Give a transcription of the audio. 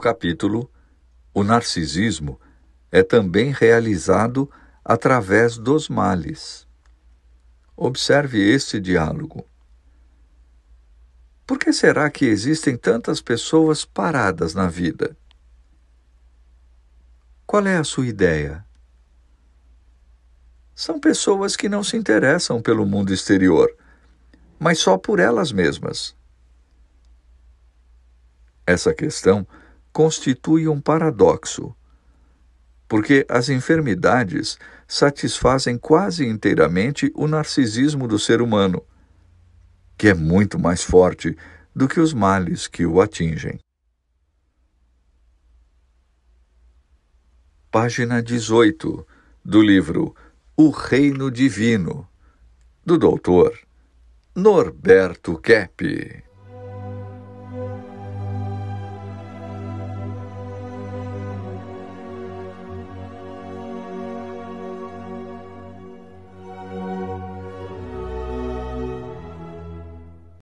capítulo, o narcisismo é também realizado através dos males. Observe este diálogo. Por que será que existem tantas pessoas paradas na vida? Qual é a sua ideia? São pessoas que não se interessam pelo mundo exterior, mas só por elas mesmas. Essa questão constitui um paradoxo, porque as enfermidades satisfazem quase inteiramente o narcisismo do ser humano, que é muito mais forte do que os males que o atingem. Página 18 do livro O Reino Divino, do doutor Norberto Kepp.